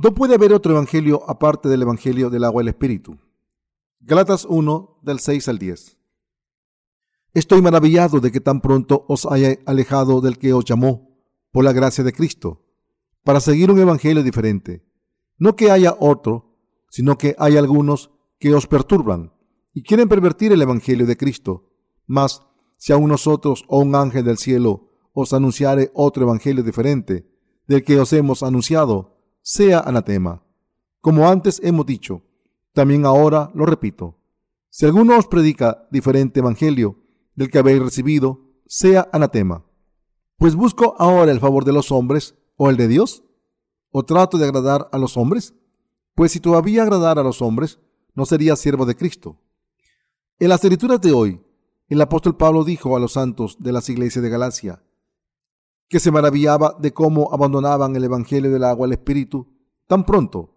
No puede haber otro evangelio aparte del evangelio del agua y el espíritu. Galatas 1 del 6 al 10. Estoy maravillado de que tan pronto os haya alejado del que os llamó por la gracia de Cristo para seguir un evangelio diferente. No que haya otro, sino que hay algunos que os perturban y quieren pervertir el evangelio de Cristo. Mas si aun nosotros o un ángel del cielo os anunciare otro evangelio diferente del que os hemos anunciado, sea anatema. Como antes hemos dicho, también ahora lo repito. Si alguno os predica diferente evangelio del que habéis recibido, sea anatema. Pues busco ahora el favor de los hombres o el de Dios? ¿O trato de agradar a los hombres? Pues si todavía agradar a los hombres, no sería siervo de Cristo. En las escrituras de hoy, el apóstol Pablo dijo a los santos de las iglesias de Galacia que se maravillaba de cómo abandonaban el Evangelio del agua al Espíritu tan pronto,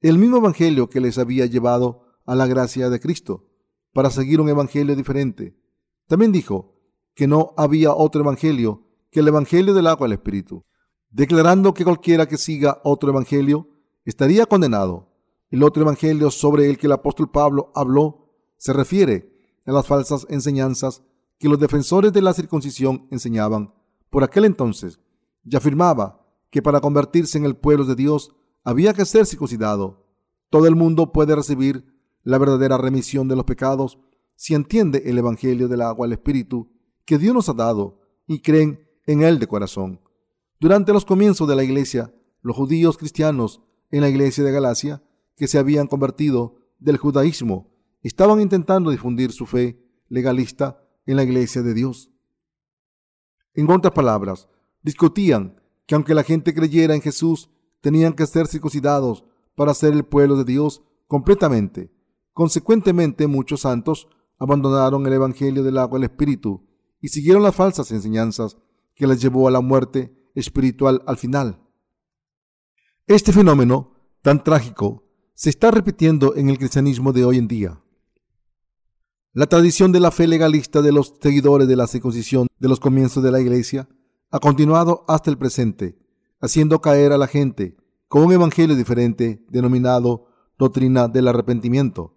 el mismo Evangelio que les había llevado a la gracia de Cristo, para seguir un Evangelio diferente. También dijo que no había otro Evangelio que el Evangelio del agua al Espíritu declarando que cualquiera que siga otro evangelio estaría condenado. El otro evangelio sobre el que el apóstol Pablo habló se refiere a las falsas enseñanzas que los defensores de la circuncisión enseñaban por aquel entonces y afirmaba que para convertirse en el pueblo de Dios había que ser circuncidado. Todo el mundo puede recibir la verdadera remisión de los pecados si entiende el Evangelio del agua al Espíritu que Dios nos ha dado y creen en él de corazón. Durante los comienzos de la iglesia, los judíos cristianos en la iglesia de Galacia, que se habían convertido del judaísmo, estaban intentando difundir su fe legalista en la iglesia de Dios. En otras palabras, discutían que aunque la gente creyera en Jesús, tenían que ser circuncidados para ser el pueblo de Dios completamente. Consecuentemente, muchos santos abandonaron el Evangelio del agua del Espíritu y siguieron las falsas enseñanzas que les llevó a la muerte espiritual al final. Este fenómeno tan trágico se está repitiendo en el cristianismo de hoy en día. La tradición de la fe legalista de los seguidores de la circuncisión de los comienzos de la iglesia ha continuado hasta el presente, haciendo caer a la gente con un evangelio diferente denominado doctrina del arrepentimiento.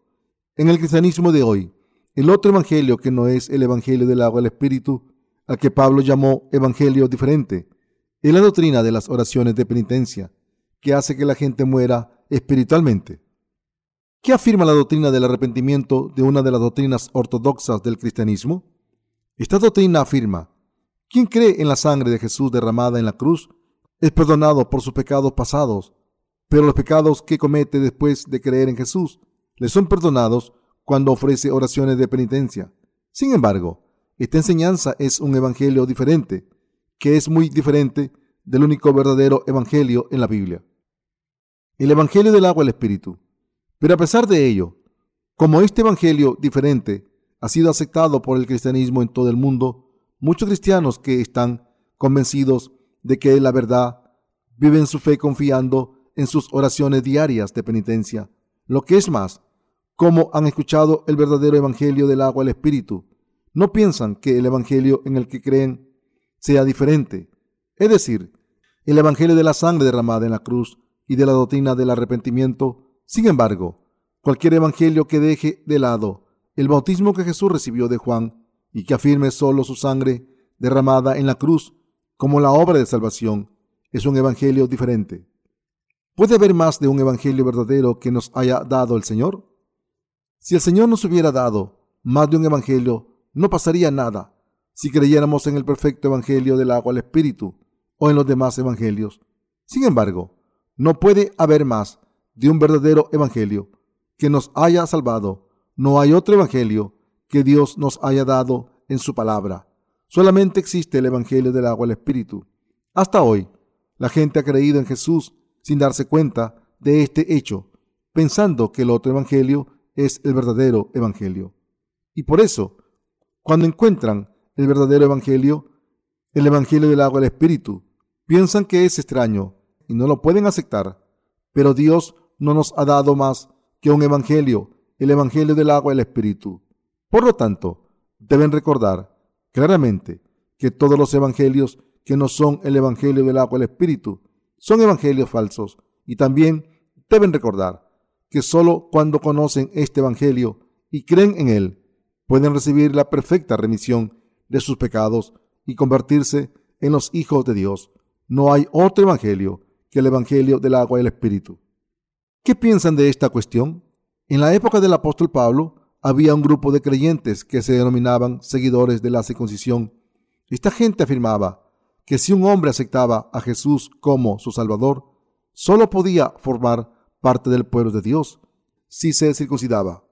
En el cristianismo de hoy, el otro evangelio que no es el evangelio del agua del espíritu, al que Pablo llamó evangelio diferente, es la doctrina de las oraciones de penitencia, que hace que la gente muera espiritualmente. ¿Qué afirma la doctrina del arrepentimiento de una de las doctrinas ortodoxas del cristianismo? Esta doctrina afirma, quien cree en la sangre de Jesús derramada en la cruz es perdonado por sus pecados pasados, pero los pecados que comete después de creer en Jesús le son perdonados cuando ofrece oraciones de penitencia. Sin embargo, esta enseñanza es un evangelio diferente que es muy diferente del único verdadero evangelio en la Biblia. El evangelio del agua y el espíritu. Pero a pesar de ello, como este evangelio diferente ha sido aceptado por el cristianismo en todo el mundo, muchos cristianos que están convencidos de que es la verdad viven su fe confiando en sus oraciones diarias de penitencia. Lo que es más, como han escuchado el verdadero evangelio del agua el espíritu, no piensan que el evangelio en el que creen sea diferente. Es decir, el Evangelio de la sangre derramada en la cruz y de la doctrina del arrepentimiento. Sin embargo, cualquier Evangelio que deje de lado el bautismo que Jesús recibió de Juan y que afirme solo su sangre derramada en la cruz como la obra de salvación, es un Evangelio diferente. ¿Puede haber más de un Evangelio verdadero que nos haya dado el Señor? Si el Señor nos hubiera dado más de un Evangelio, no pasaría nada si creyéramos en el perfecto Evangelio del agua al Espíritu o en los demás Evangelios. Sin embargo, no puede haber más de un verdadero Evangelio que nos haya salvado. No hay otro Evangelio que Dios nos haya dado en su palabra. Solamente existe el Evangelio del agua al Espíritu. Hasta hoy, la gente ha creído en Jesús sin darse cuenta de este hecho, pensando que el otro Evangelio es el verdadero Evangelio. Y por eso, cuando encuentran el verdadero Evangelio, el Evangelio del agua del Espíritu. Piensan que es extraño y no lo pueden aceptar, pero Dios no nos ha dado más que un Evangelio, el Evangelio del agua del Espíritu. Por lo tanto, deben recordar claramente que todos los Evangelios que no son el Evangelio del agua del Espíritu son Evangelios falsos y también deben recordar que sólo cuando conocen este Evangelio y creen en él, pueden recibir la perfecta remisión de sus pecados y convertirse en los hijos de Dios. No hay otro Evangelio que el Evangelio del agua y el Espíritu. ¿Qué piensan de esta cuestión? En la época del apóstol Pablo había un grupo de creyentes que se denominaban seguidores de la circuncisión. Esta gente afirmaba que si un hombre aceptaba a Jesús como su Salvador, solo podía formar parte del pueblo de Dios si se circuncidaba.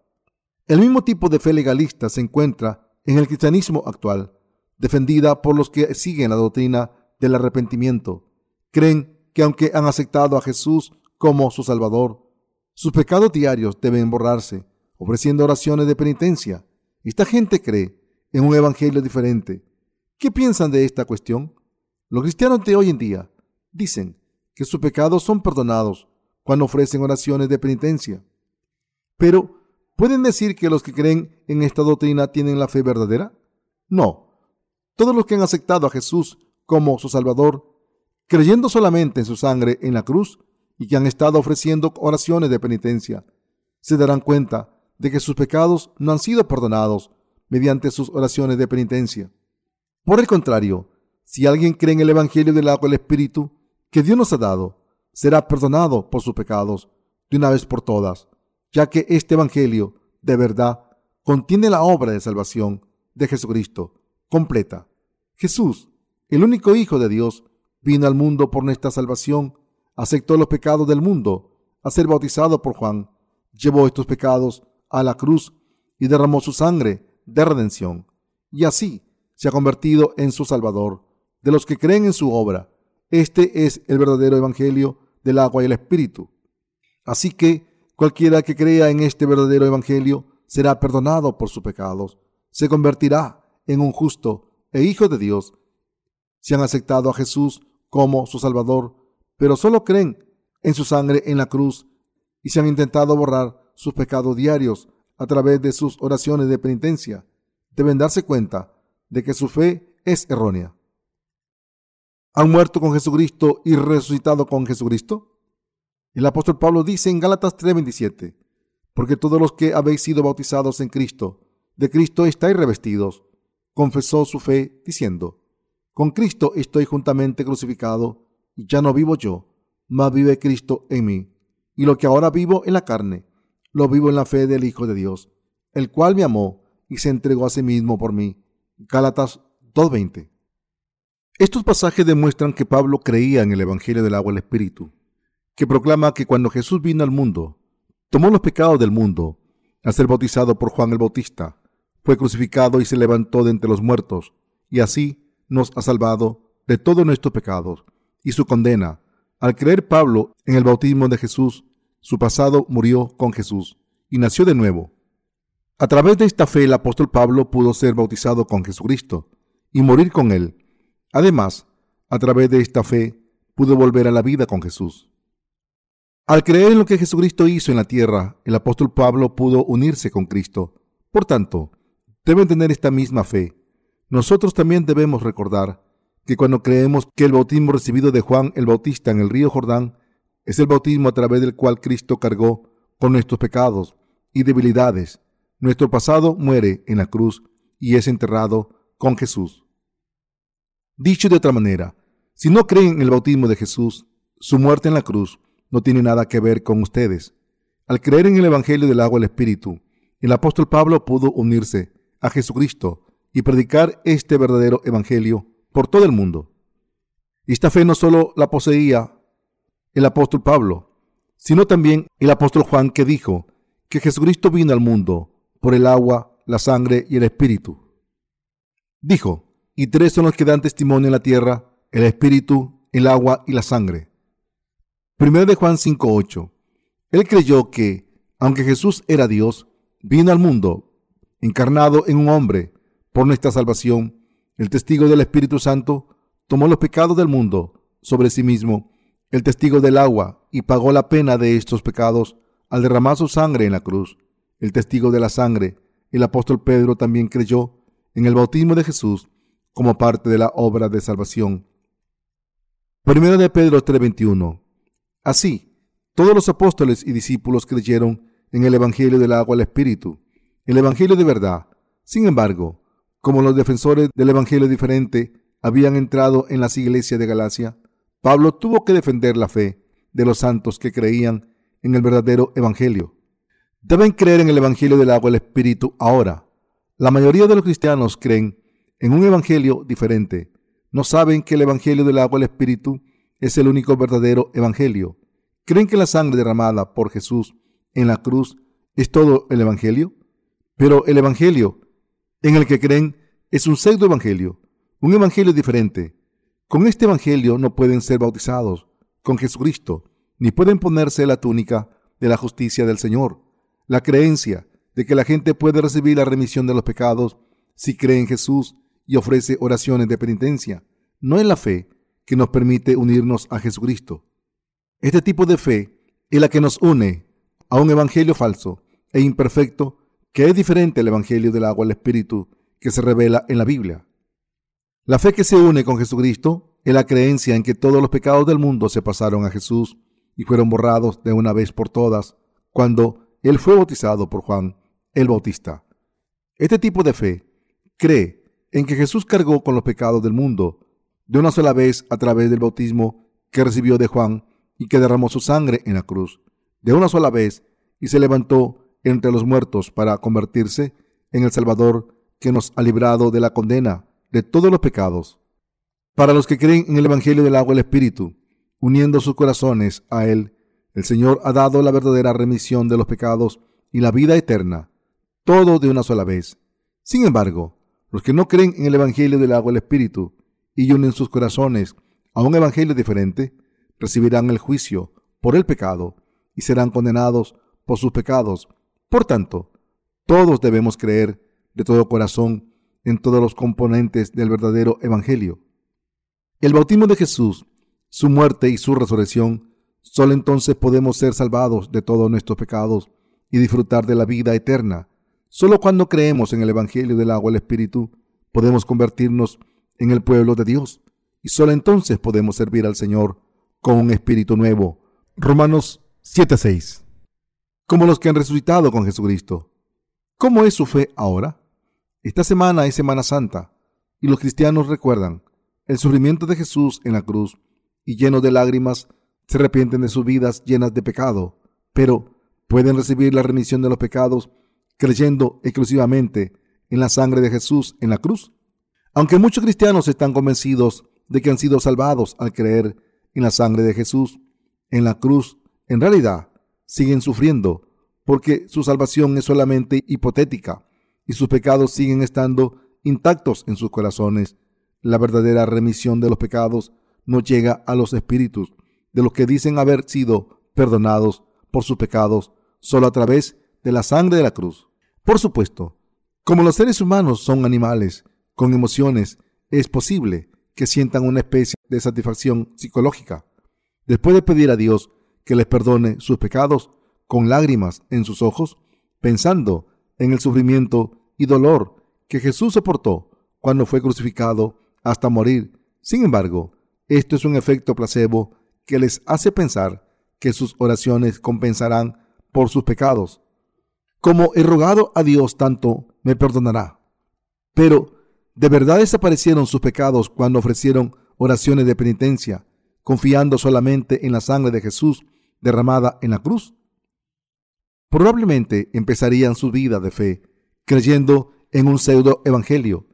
El mismo tipo de fe legalista se encuentra en el cristianismo actual, defendida por los que siguen la doctrina del arrepentimiento. Creen que aunque han aceptado a Jesús como su Salvador, sus pecados diarios deben borrarse, ofreciendo oraciones de penitencia. Esta gente cree en un evangelio diferente. ¿Qué piensan de esta cuestión? Los cristianos de hoy en día dicen que sus pecados son perdonados cuando ofrecen oraciones de penitencia. Pero, ¿pueden decir que los que creen en esta doctrina tienen la fe verdadera? No. Todos los que han aceptado a Jesús como su Salvador, creyendo solamente en su sangre en la cruz y que han estado ofreciendo oraciones de penitencia, se darán cuenta de que sus pecados no han sido perdonados mediante sus oraciones de penitencia. Por el contrario, si alguien cree en el Evangelio del agua del Espíritu que Dios nos ha dado, será perdonado por sus pecados de una vez por todas, ya que este Evangelio, de verdad, contiene la obra de salvación de Jesucristo completa. Jesús, el único Hijo de Dios, vino al mundo por nuestra salvación, aceptó los pecados del mundo, a ser bautizado por Juan, llevó estos pecados a la cruz y derramó su sangre de redención, y así se ha convertido en su Salvador de los que creen en su obra. Este es el verdadero Evangelio del agua y el Espíritu. Así que cualquiera que crea en este verdadero Evangelio será perdonado por sus pecados, se convertirá en un justo e hijo de Dios. Si han aceptado a Jesús como su Salvador, pero solo creen en su sangre en la cruz y se han intentado borrar sus pecados diarios a través de sus oraciones de penitencia, deben darse cuenta de que su fe es errónea han muerto con Jesucristo y resucitado con Jesucristo? El apóstol Pablo dice en Gálatas 3:27, porque todos los que habéis sido bautizados en Cristo, de Cristo estáis revestidos, confesó su fe diciendo, con Cristo estoy juntamente crucificado, ya no vivo yo, mas vive Cristo en mí. Y lo que ahora vivo en la carne, lo vivo en la fe del Hijo de Dios, el cual me amó y se entregó a sí mismo por mí. Gálatas 2:20. Estos pasajes demuestran que Pablo creía en el Evangelio del agua y el Espíritu, que proclama que cuando Jesús vino al mundo, tomó los pecados del mundo, al ser bautizado por Juan el Bautista, fue crucificado y se levantó de entre los muertos, y así nos ha salvado de todos nuestros pecados y su condena. Al creer Pablo en el bautismo de Jesús, su pasado murió con Jesús y nació de nuevo. A través de esta fe el apóstol Pablo pudo ser bautizado con Jesucristo y morir con él Además, a través de esta fe, pudo volver a la vida con Jesús. Al creer en lo que Jesucristo hizo en la tierra, el apóstol Pablo pudo unirse con Cristo. Por tanto, deben tener esta misma fe. Nosotros también debemos recordar que cuando creemos que el bautismo recibido de Juan el Bautista en el río Jordán es el bautismo a través del cual Cristo cargó con nuestros pecados y debilidades, nuestro pasado muere en la cruz y es enterrado con Jesús. Dicho de otra manera, si no creen en el bautismo de Jesús, su muerte en la cruz no tiene nada que ver con ustedes. Al creer en el Evangelio del agua y el Espíritu, el apóstol Pablo pudo unirse a Jesucristo y predicar este verdadero Evangelio por todo el mundo. Esta fe no solo la poseía el apóstol Pablo, sino también el apóstol Juan que dijo que Jesucristo vino al mundo por el agua, la sangre y el Espíritu. Dijo, y tres son los que dan testimonio en la tierra, el espíritu, el agua y la sangre. Primero de Juan 5:8. Él creyó que, aunque Jesús era Dios, vino al mundo, encarnado en un hombre, por nuestra salvación. El testigo del Espíritu Santo tomó los pecados del mundo sobre sí mismo, el testigo del agua, y pagó la pena de estos pecados al derramar su sangre en la cruz. El testigo de la sangre, el apóstol Pedro también creyó en el bautismo de Jesús como parte de la obra de salvación. Primero de Pedro 3:21. Así Todos los apóstoles y discípulos creyeron en el Evangelio del agua al Espíritu, el Evangelio de verdad. Sin embargo, como los defensores del Evangelio diferente habían entrado en las iglesias de Galacia, Pablo tuvo que defender la fe de los santos que creían en el verdadero Evangelio. Deben creer en el Evangelio del agua al Espíritu ahora. La mayoría de los cristianos creen en un Evangelio diferente. No saben que el Evangelio del agua al Espíritu es el único verdadero Evangelio. ¿Creen que la sangre derramada por Jesús en la cruz es todo el Evangelio? Pero el Evangelio en el que creen es un pseudo Evangelio, un Evangelio diferente. Con este Evangelio no pueden ser bautizados con Jesucristo, ni pueden ponerse la túnica de la justicia del Señor. La creencia de que la gente puede recibir la remisión de los pecados si cree en Jesús y ofrece oraciones de penitencia, no es la fe que nos permite unirnos a Jesucristo. Este tipo de fe es la que nos une a un evangelio falso e imperfecto que es diferente al evangelio del agua al espíritu que se revela en la Biblia. La fe que se une con Jesucristo es la creencia en que todos los pecados del mundo se pasaron a Jesús y fueron borrados de una vez por todas cuando Él fue bautizado por Juan el Bautista. Este tipo de fe cree en que Jesús cargó con los pecados del mundo de una sola vez a través del bautismo que recibió de Juan y que derramó su sangre en la cruz de una sola vez y se levantó entre los muertos para convertirse en el Salvador que nos ha librado de la condena de todos los pecados. Para los que creen en el Evangelio del agua y el Espíritu, uniendo sus corazones a Él, el Señor ha dado la verdadera remisión de los pecados y la vida eterna, todo de una sola vez. Sin embargo, los que no creen en el Evangelio del agua y el Espíritu y unen sus corazones a un Evangelio diferente, recibirán el juicio por el pecado y serán condenados por sus pecados. Por tanto, todos debemos creer de todo corazón en todos los componentes del verdadero Evangelio. El bautismo de Jesús, su muerte y su resurrección, solo entonces podemos ser salvados de todos nuestros pecados y disfrutar de la vida eterna. Solo cuando creemos en el Evangelio del agua y el Espíritu, podemos convertirnos en el pueblo de Dios y solo entonces podemos servir al Señor con un espíritu nuevo. Romanos 7:6. Como los que han resucitado con Jesucristo. ¿Cómo es su fe ahora? Esta semana es Semana Santa y los cristianos recuerdan el sufrimiento de Jesús en la cruz y llenos de lágrimas se arrepienten de sus vidas llenas de pecado, pero pueden recibir la remisión de los pecados creyendo exclusivamente en la sangre de Jesús en la cruz. Aunque muchos cristianos están convencidos de que han sido salvados al creer en la sangre de Jesús en la cruz, en realidad siguen sufriendo porque su salvación es solamente hipotética y sus pecados siguen estando intactos en sus corazones. La verdadera remisión de los pecados no llega a los espíritus de los que dicen haber sido perdonados por sus pecados solo a través de la sangre de la cruz. Por supuesto, como los seres humanos son animales con emociones, es posible que sientan una especie de satisfacción psicológica. Después de pedir a Dios que les perdone sus pecados con lágrimas en sus ojos, pensando en el sufrimiento y dolor que Jesús soportó cuando fue crucificado hasta morir. Sin embargo, esto es un efecto placebo que les hace pensar que sus oraciones compensarán por sus pecados. Como he rogado a Dios tanto, me perdonará. Pero ¿De verdad desaparecieron sus pecados cuando ofrecieron oraciones de penitencia, confiando solamente en la sangre de Jesús derramada en la cruz? Probablemente empezarían su vida de fe creyendo en un pseudo evangelio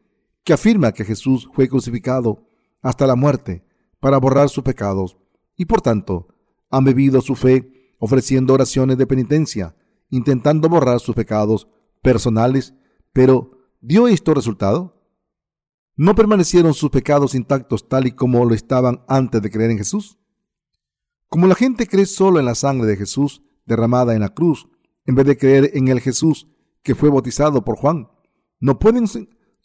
que afirma que Jesús fue crucificado hasta la muerte para borrar sus pecados y por tanto han bebido su fe ofreciendo oraciones de penitencia, intentando borrar sus pecados personales, pero ¿dio esto resultado? ¿No permanecieron sus pecados intactos tal y como lo estaban antes de creer en Jesús? Como la gente cree solo en la sangre de Jesús derramada en la cruz, en vez de creer en el Jesús que fue bautizado por Juan, no pueden,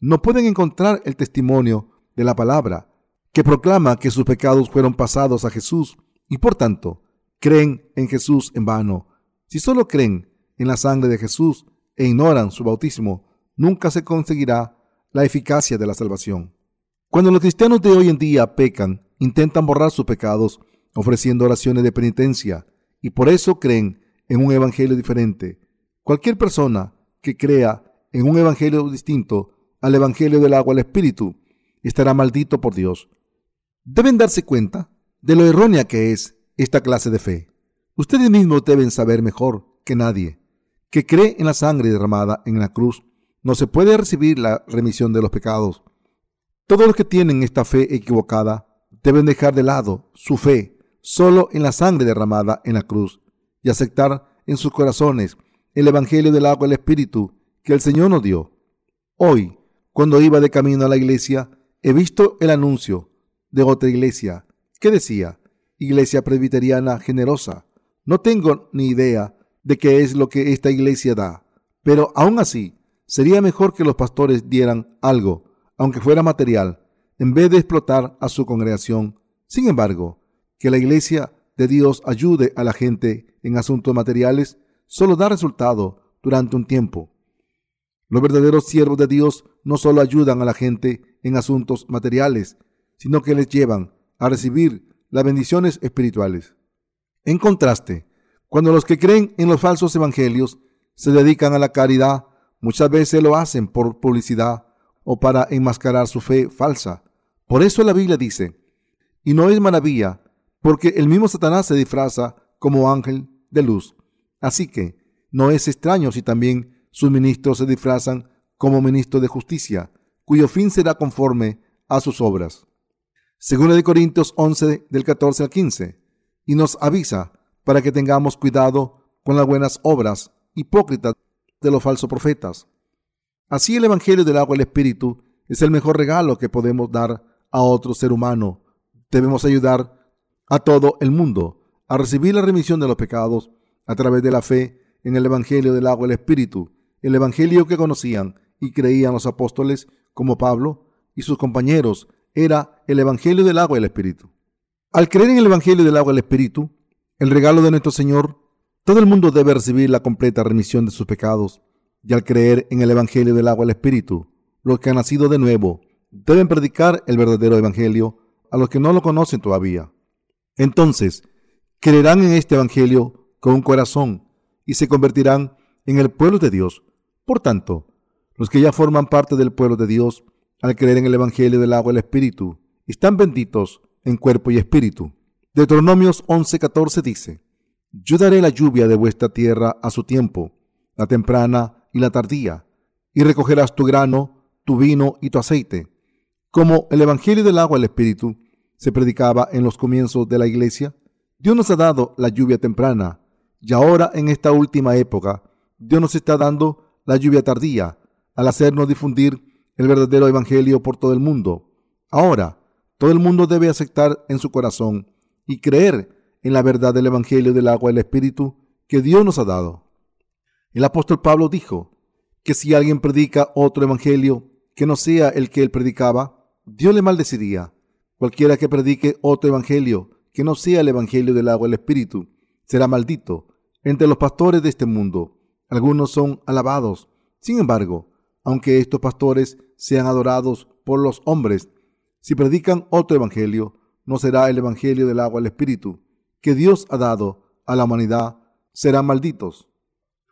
no pueden encontrar el testimonio de la palabra que proclama que sus pecados fueron pasados a Jesús y por tanto creen en Jesús en vano. Si solo creen en la sangre de Jesús e ignoran su bautismo, nunca se conseguirá la eficacia de la salvación. Cuando los cristianos de hoy en día pecan, intentan borrar sus pecados, ofreciendo oraciones de penitencia y por eso creen en un evangelio diferente. Cualquier persona que crea en un evangelio distinto al evangelio del agua al espíritu estará maldito por Dios. Deben darse cuenta de lo errónea que es esta clase de fe. Ustedes mismos deben saber mejor que nadie que cree en la sangre derramada en la cruz no se puede recibir la remisión de los pecados. Todos los que tienen esta fe equivocada deben dejar de lado su fe solo en la sangre derramada en la cruz y aceptar en sus corazones el Evangelio del agua y el Espíritu que el Señor nos dio. Hoy, cuando iba de camino a la iglesia, he visto el anuncio de otra iglesia que decía, Iglesia Presbiteriana Generosa. No tengo ni idea de qué es lo que esta iglesia da, pero aún así, sería mejor que los pastores dieran algo aunque fuera material, en vez de explotar a su congregación. Sin embargo, que la iglesia de Dios ayude a la gente en asuntos materiales solo da resultado durante un tiempo. Los verdaderos siervos de Dios no solo ayudan a la gente en asuntos materiales, sino que les llevan a recibir las bendiciones espirituales. En contraste, cuando los que creen en los falsos evangelios se dedican a la caridad, muchas veces lo hacen por publicidad o para enmascarar su fe falsa. Por eso la Biblia dice, y no es maravilla, porque el mismo Satanás se disfraza como ángel de luz. Así que no es extraño si también sus ministros se disfrazan como ministros de justicia, cuyo fin será conforme a sus obras. Según de Corintios 11 del 14 al 15, y nos avisa para que tengamos cuidado con las buenas obras hipócritas de los falsos profetas Así el Evangelio del agua y el Espíritu es el mejor regalo que podemos dar a otro ser humano. Debemos ayudar a todo el mundo a recibir la remisión de los pecados a través de la fe en el Evangelio del agua y el Espíritu, el Evangelio que conocían y creían los apóstoles como Pablo y sus compañeros era el Evangelio del agua y el Espíritu. Al creer en el Evangelio del agua y el Espíritu, el regalo de nuestro Señor, todo el mundo debe recibir la completa remisión de sus pecados y al creer en el Evangelio del agua y el Espíritu, los que han nacido de nuevo deben predicar el verdadero Evangelio a los que no lo conocen todavía. Entonces, creerán en este Evangelio con un corazón y se convertirán en el pueblo de Dios. Por tanto, los que ya forman parte del pueblo de Dios, al creer en el Evangelio del agua y el Espíritu, están benditos en cuerpo y espíritu. Deuteronomios 11:14 dice, Yo daré la lluvia de vuestra tierra a su tiempo, la temprana y la tardía, y recogerás tu grano, tu vino y tu aceite. Como el Evangelio del agua y el Espíritu se predicaba en los comienzos de la iglesia, Dios nos ha dado la lluvia temprana, y ahora en esta última época, Dios nos está dando la lluvia tardía, al hacernos difundir el verdadero Evangelio por todo el mundo. Ahora, todo el mundo debe aceptar en su corazón y creer en la verdad del Evangelio del agua y Espíritu que Dios nos ha dado. El apóstol Pablo dijo que si alguien predica otro evangelio que no sea el que él predicaba, Dios le maldeciría. Cualquiera que predique otro evangelio que no sea el evangelio del agua y el espíritu, será maldito. Entre los pastores de este mundo, algunos son alabados. Sin embargo, aunque estos pastores sean adorados por los hombres, si predican otro evangelio, no será el evangelio del agua y el espíritu que Dios ha dado a la humanidad, serán malditos.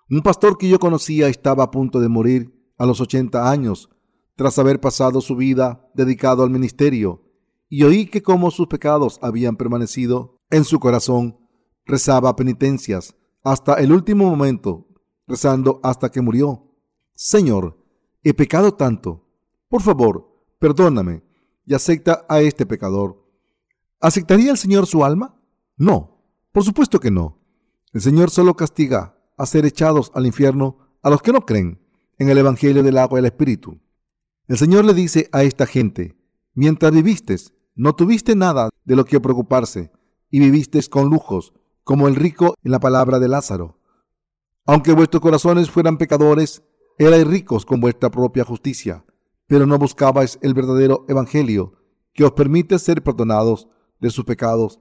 Un pastor que yo conocía estaba a punto de morir a los 80 años, tras haber pasado su vida dedicado al ministerio, y oí que como sus pecados habían permanecido en su corazón, rezaba penitencias hasta el último momento, rezando hasta que murió. Señor, he pecado tanto. Por favor, perdóname y acepta a este pecador. ¿Aceptaría el Señor su alma? No, por supuesto que no. El Señor solo castiga a ser echados al infierno a los que no creen en el Evangelio del agua y el Espíritu. El Señor le dice a esta gente, mientras viviste, no tuviste nada de lo que preocuparse y viviste con lujos, como el rico en la palabra de Lázaro. Aunque vuestros corazones fueran pecadores, erais ricos con vuestra propia justicia, pero no buscabais el verdadero Evangelio que os permite ser perdonados de sus pecados.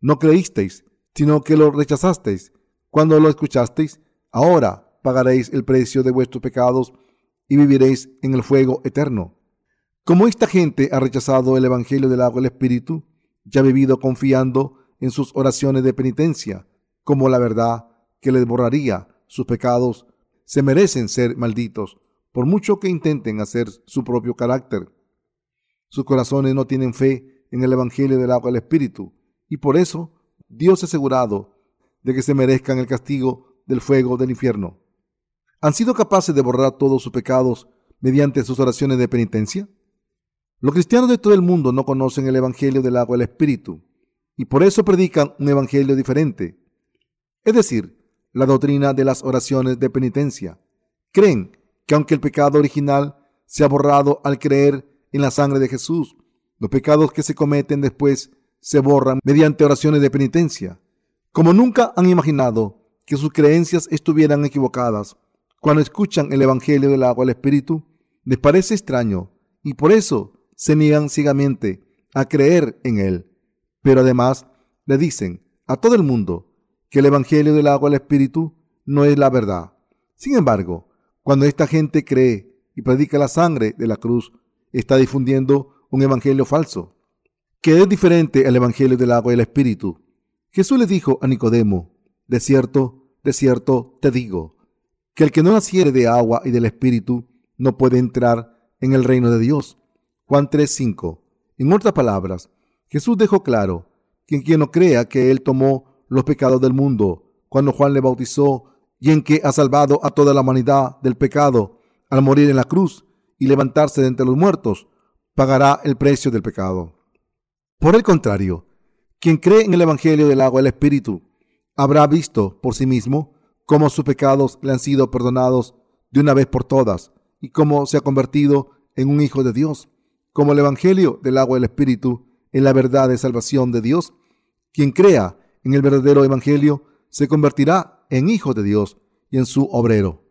No creísteis, sino que lo rechazasteis cuando lo escuchasteis, ahora pagaréis el precio de vuestros pecados y viviréis en el fuego eterno. Como esta gente ha rechazado el Evangelio del agua y el Espíritu, ya ha vivido confiando en sus oraciones de penitencia como la verdad que les borraría sus pecados, se merecen ser malditos, por mucho que intenten hacer su propio carácter. Sus corazones no tienen fe en el Evangelio del agua del Espíritu, y por eso Dios ha asegurado de que se merezcan el castigo del fuego del infierno. ¿Han sido capaces de borrar todos sus pecados mediante sus oraciones de penitencia? Los cristianos de todo el mundo no conocen el Evangelio del agua del Espíritu y por eso predican un Evangelio diferente, es decir, la doctrina de las oraciones de penitencia. Creen que aunque el pecado original se ha borrado al creer en la sangre de Jesús, los pecados que se cometen después se borran mediante oraciones de penitencia. Como nunca han imaginado que sus creencias estuvieran equivocadas, cuando escuchan el Evangelio del agua del Espíritu, les parece extraño y por eso se niegan ciegamente a creer en él. Pero además le dicen a todo el mundo que el Evangelio del agua del Espíritu no es la verdad. Sin embargo, cuando esta gente cree y predica la sangre de la cruz, está difundiendo un Evangelio falso, que es diferente al Evangelio del agua del Espíritu. Jesús le dijo a Nicodemo, de cierto, de cierto te digo, que el que no naciere de agua y del Espíritu no puede entrar en el reino de Dios. Juan 3:5. En otras palabras, Jesús dejó claro que quien no crea que Él tomó los pecados del mundo cuando Juan le bautizó y en que ha salvado a toda la humanidad del pecado al morir en la cruz y levantarse de entre los muertos, pagará el precio del pecado. Por el contrario, quien cree en el Evangelio del agua y el Espíritu habrá visto por sí mismo cómo sus pecados le han sido perdonados de una vez por todas y cómo se ha convertido en un hijo de Dios, como el Evangelio del agua del Espíritu en la verdad de salvación de Dios. Quien crea en el verdadero Evangelio se convertirá en hijo de Dios y en su obrero.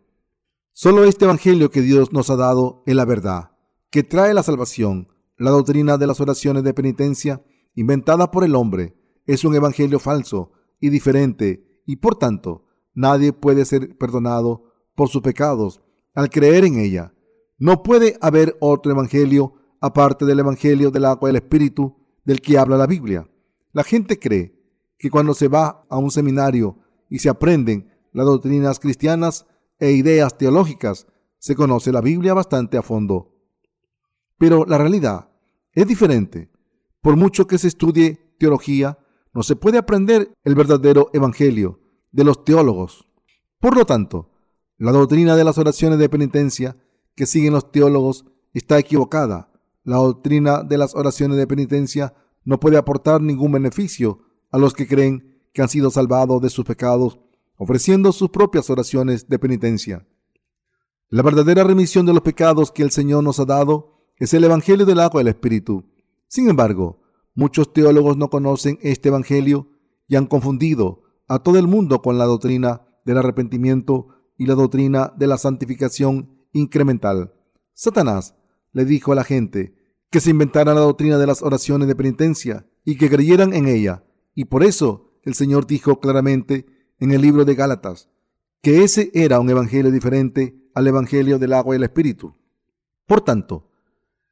Solo este Evangelio que Dios nos ha dado es la verdad, que trae la salvación. La doctrina de las oraciones de penitencia, inventada por el hombre, es un Evangelio falso y diferente, y por tanto Nadie puede ser perdonado por sus pecados al creer en ella. No puede haber otro evangelio aparte del evangelio del agua del Espíritu del que habla la Biblia. La gente cree que cuando se va a un seminario y se aprenden las doctrinas cristianas e ideas teológicas, se conoce la Biblia bastante a fondo. Pero la realidad es diferente. Por mucho que se estudie teología, no se puede aprender el verdadero evangelio de los teólogos. Por lo tanto, la doctrina de las oraciones de penitencia que siguen los teólogos está equivocada. La doctrina de las oraciones de penitencia no puede aportar ningún beneficio a los que creen que han sido salvados de sus pecados, ofreciendo sus propias oraciones de penitencia. La verdadera remisión de los pecados que el Señor nos ha dado es el Evangelio del agua del Espíritu. Sin embargo, muchos teólogos no conocen este Evangelio y han confundido a todo el mundo con la doctrina del arrepentimiento y la doctrina de la santificación incremental. Satanás le dijo a la gente que se inventara la doctrina de las oraciones de penitencia y que creyeran en ella. Y por eso el Señor dijo claramente en el libro de Gálatas que ese era un evangelio diferente al evangelio del agua y el espíritu. Por tanto,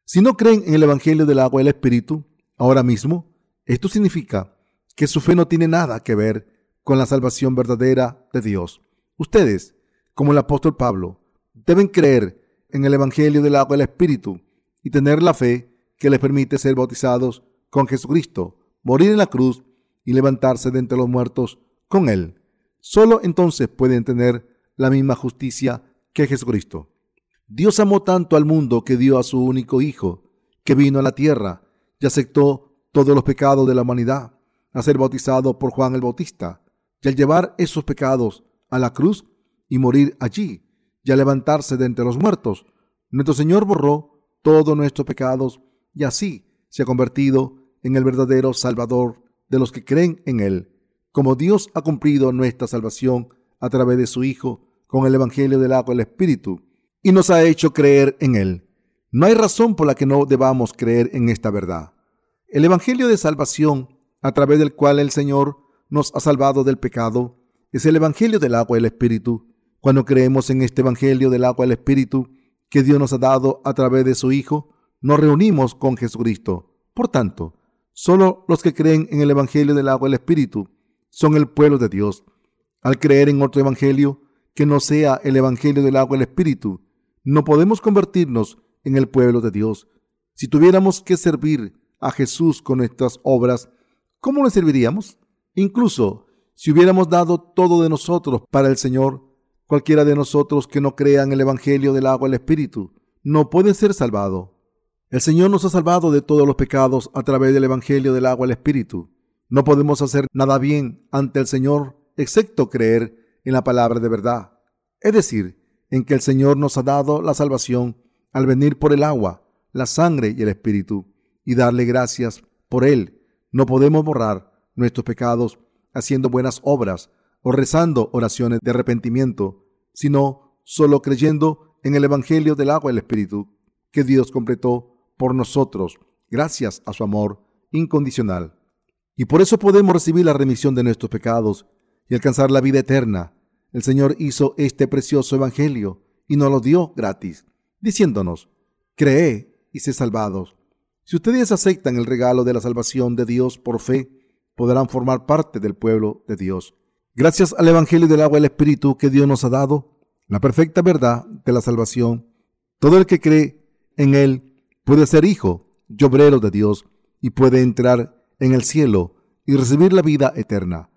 si no creen en el evangelio del agua y el espíritu ahora mismo, esto significa que su fe no tiene nada que ver con la salvación verdadera de Dios. Ustedes, como el apóstol Pablo, deben creer en el Evangelio del agua del Espíritu y tener la fe que les permite ser bautizados con Jesucristo, morir en la cruz y levantarse de entre los muertos con Él. Solo entonces pueden tener la misma justicia que Jesucristo. Dios amó tanto al mundo que dio a su único Hijo, que vino a la tierra y aceptó todos los pecados de la humanidad, a ser bautizado por Juan el Bautista, y al llevar esos pecados a la cruz y morir allí, y al levantarse de entre los muertos, nuestro Señor borró todos nuestros pecados y así se ha convertido en el verdadero Salvador de los que creen en Él. Como Dios ha cumplido nuestra salvación a través de su Hijo con el Evangelio del agua del Espíritu y nos ha hecho creer en Él. No hay razón por la que no debamos creer en esta verdad. El Evangelio de salvación a través del cual el Señor nos ha salvado del pecado es el Evangelio del agua y el Espíritu. Cuando creemos en este Evangelio del agua y el Espíritu que Dios nos ha dado a través de su Hijo, nos reunimos con Jesucristo. Por tanto, solo los que creen en el Evangelio del agua y el Espíritu son el pueblo de Dios. Al creer en otro evangelio que no sea el evangelio del agua y el espíritu, no podemos convertirnos en el pueblo de Dios. Si tuviéramos que servir a Jesús con nuestras obras, ¿cómo le serviríamos? Incluso si hubiéramos dado todo de nosotros para el Señor, cualquiera de nosotros que no crea en el Evangelio del agua y el Espíritu, no puede ser salvado. El Señor nos ha salvado de todos los pecados a través del Evangelio del agua y el Espíritu. No podemos hacer nada bien ante el Señor excepto creer en la palabra de verdad, es decir, en que el Señor nos ha dado la salvación al venir por el agua, la sangre y el Espíritu, y darle gracias por él. No podemos borrar nuestros pecados haciendo buenas obras o rezando oraciones de arrepentimiento, sino solo creyendo en el Evangelio del agua y el Espíritu que Dios completó por nosotros gracias a su amor incondicional. Y por eso podemos recibir la remisión de nuestros pecados y alcanzar la vida eterna. El Señor hizo este precioso Evangelio y nos lo dio gratis, diciéndonos, cree y sé salvados. Si ustedes aceptan el regalo de la salvación de Dios por fe, podrán formar parte del pueblo de Dios. Gracias al Evangelio del agua y el Espíritu que Dios nos ha dado, la perfecta verdad de la salvación, todo el que cree en Él puede ser hijo y obrero de Dios y puede entrar en el cielo y recibir la vida eterna.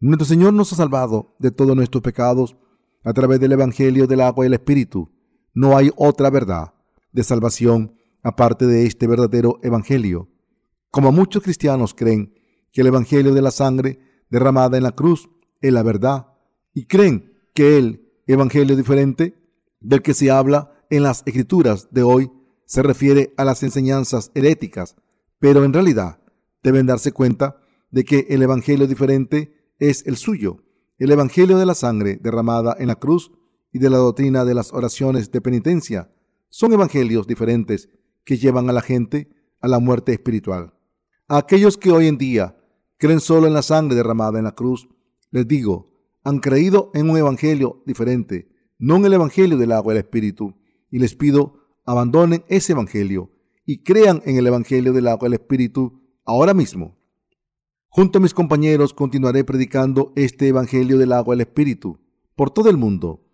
Nuestro Señor nos ha salvado de todos nuestros pecados a través del Evangelio del agua y el Espíritu. No hay otra verdad de salvación aparte de este verdadero Evangelio. Como muchos cristianos creen que el Evangelio de la sangre derramada en la cruz la verdad y creen que el Evangelio diferente del que se habla en las escrituras de hoy se refiere a las enseñanzas heréticas, pero en realidad deben darse cuenta de que el Evangelio diferente es el suyo, el Evangelio de la sangre derramada en la cruz y de la doctrina de las oraciones de penitencia. Son evangelios diferentes que llevan a la gente a la muerte espiritual. A aquellos que hoy en día creen solo en la sangre derramada en la cruz, les digo, han creído en un evangelio diferente, no en el evangelio del agua y el espíritu, y les pido abandonen ese evangelio y crean en el evangelio del agua y el espíritu ahora mismo. Junto a mis compañeros continuaré predicando este evangelio del agua y el espíritu por todo el mundo.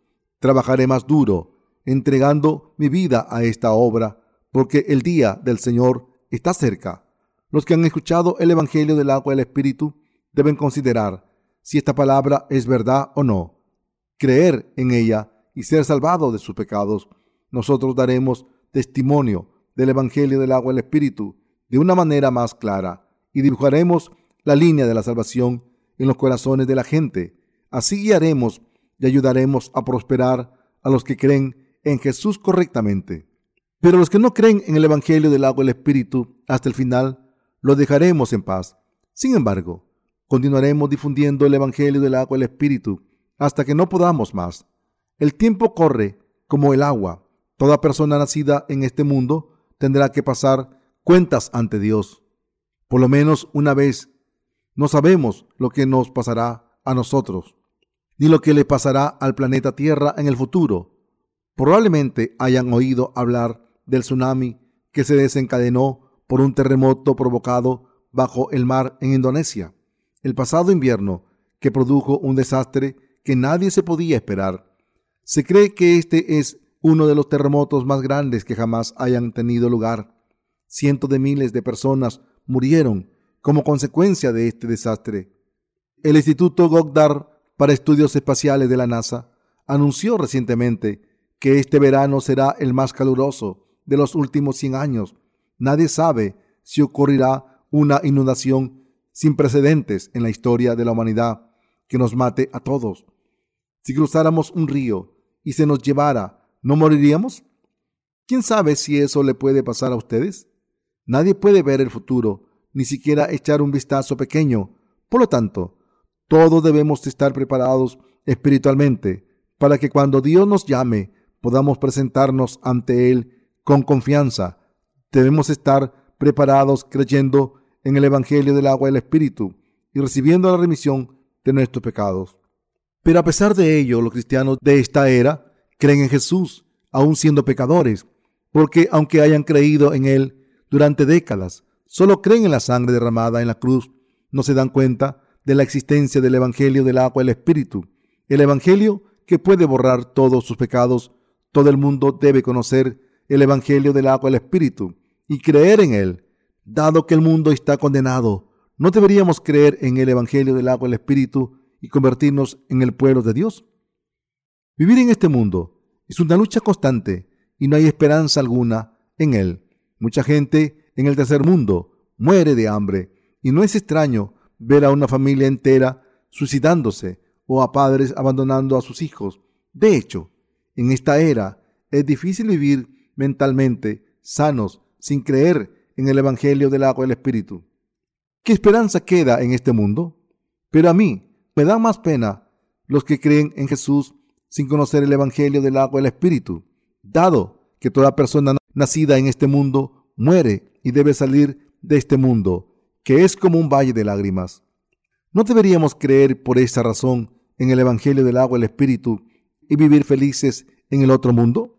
Trabajaré más duro, entregando mi vida a esta obra porque el día del Señor está cerca. Los que han escuchado el Evangelio del agua y el Espíritu deben considerar si esta palabra es verdad o no, creer en ella y ser salvados de sus pecados. Nosotros daremos testimonio del Evangelio del agua y el Espíritu de una manera más clara y dibujaremos la línea de la salvación en los corazones de la gente. Así guiaremos y ayudaremos a prosperar a los que creen en Jesús correctamente. Pero los que no creen en el Evangelio del agua y el Espíritu hasta el final, los dejaremos en paz. Sin embargo, continuaremos difundiendo el Evangelio del agua y Espíritu hasta que no podamos más. El tiempo corre como el agua. Toda persona nacida en este mundo tendrá que pasar cuentas ante Dios. Por lo menos una vez. No sabemos lo que nos pasará a nosotros, ni lo que le pasará al planeta Tierra en el futuro. Probablemente hayan oído hablar del tsunami que se desencadenó por un terremoto provocado bajo el mar en Indonesia el pasado invierno, que produjo un desastre que nadie se podía esperar. Se cree que este es uno de los terremotos más grandes que jamás hayan tenido lugar. Cientos de miles de personas murieron como consecuencia de este desastre. El Instituto Goddard para Estudios Espaciales de la NASA anunció recientemente que este verano será el más caluroso de los últimos 100 años. Nadie sabe si ocurrirá una inundación sin precedentes en la historia de la humanidad que nos mate a todos. Si cruzáramos un río y se nos llevara, ¿no moriríamos? ¿Quién sabe si eso le puede pasar a ustedes? Nadie puede ver el futuro, ni siquiera echar un vistazo pequeño. Por lo tanto, todos debemos estar preparados espiritualmente para que cuando Dios nos llame podamos presentarnos ante Él con confianza. Debemos estar preparados creyendo en el Evangelio del agua y el Espíritu y recibiendo la remisión de nuestros pecados. Pero a pesar de ello, los cristianos de esta era creen en Jesús, aun siendo pecadores, porque aunque hayan creído en Él durante décadas, solo creen en la sangre derramada en la cruz, no se dan cuenta de la existencia del Evangelio del agua y el Espíritu, el Evangelio que puede borrar todos sus pecados. Todo el mundo debe conocer el Evangelio del agua y el Espíritu y creer en él. Dado que el mundo está condenado, ¿no deberíamos creer en el Evangelio del agua y Espíritu y convertirnos en el pueblo de Dios? Vivir en este mundo es una lucha constante y no hay esperanza alguna en él. Mucha gente en el tercer mundo muere de hambre y no es extraño ver a una familia entera suicidándose o a padres abandonando a sus hijos. De hecho, en esta era es difícil vivir mentalmente sanos sin creer en el Evangelio del agua y el Espíritu. ¿Qué esperanza queda en este mundo? Pero a mí me da más pena los que creen en Jesús sin conocer el Evangelio del agua y el Espíritu, dado que toda persona nacida en este mundo muere y debe salir de este mundo que es como un valle de lágrimas. ¿No deberíamos creer por esa razón en el Evangelio del agua y el Espíritu y vivir felices en el otro mundo?